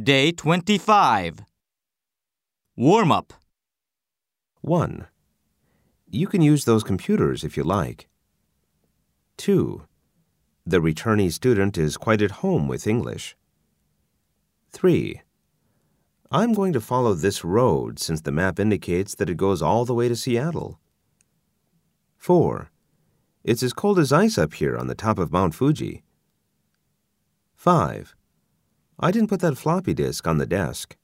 Day 25. Warm up. 1. You can use those computers if you like. 2. The returnee student is quite at home with English. 3. I'm going to follow this road since the map indicates that it goes all the way to Seattle. 4. It's as cold as ice up here on the top of Mount Fuji. 5. I didn't put that floppy disk on the desk.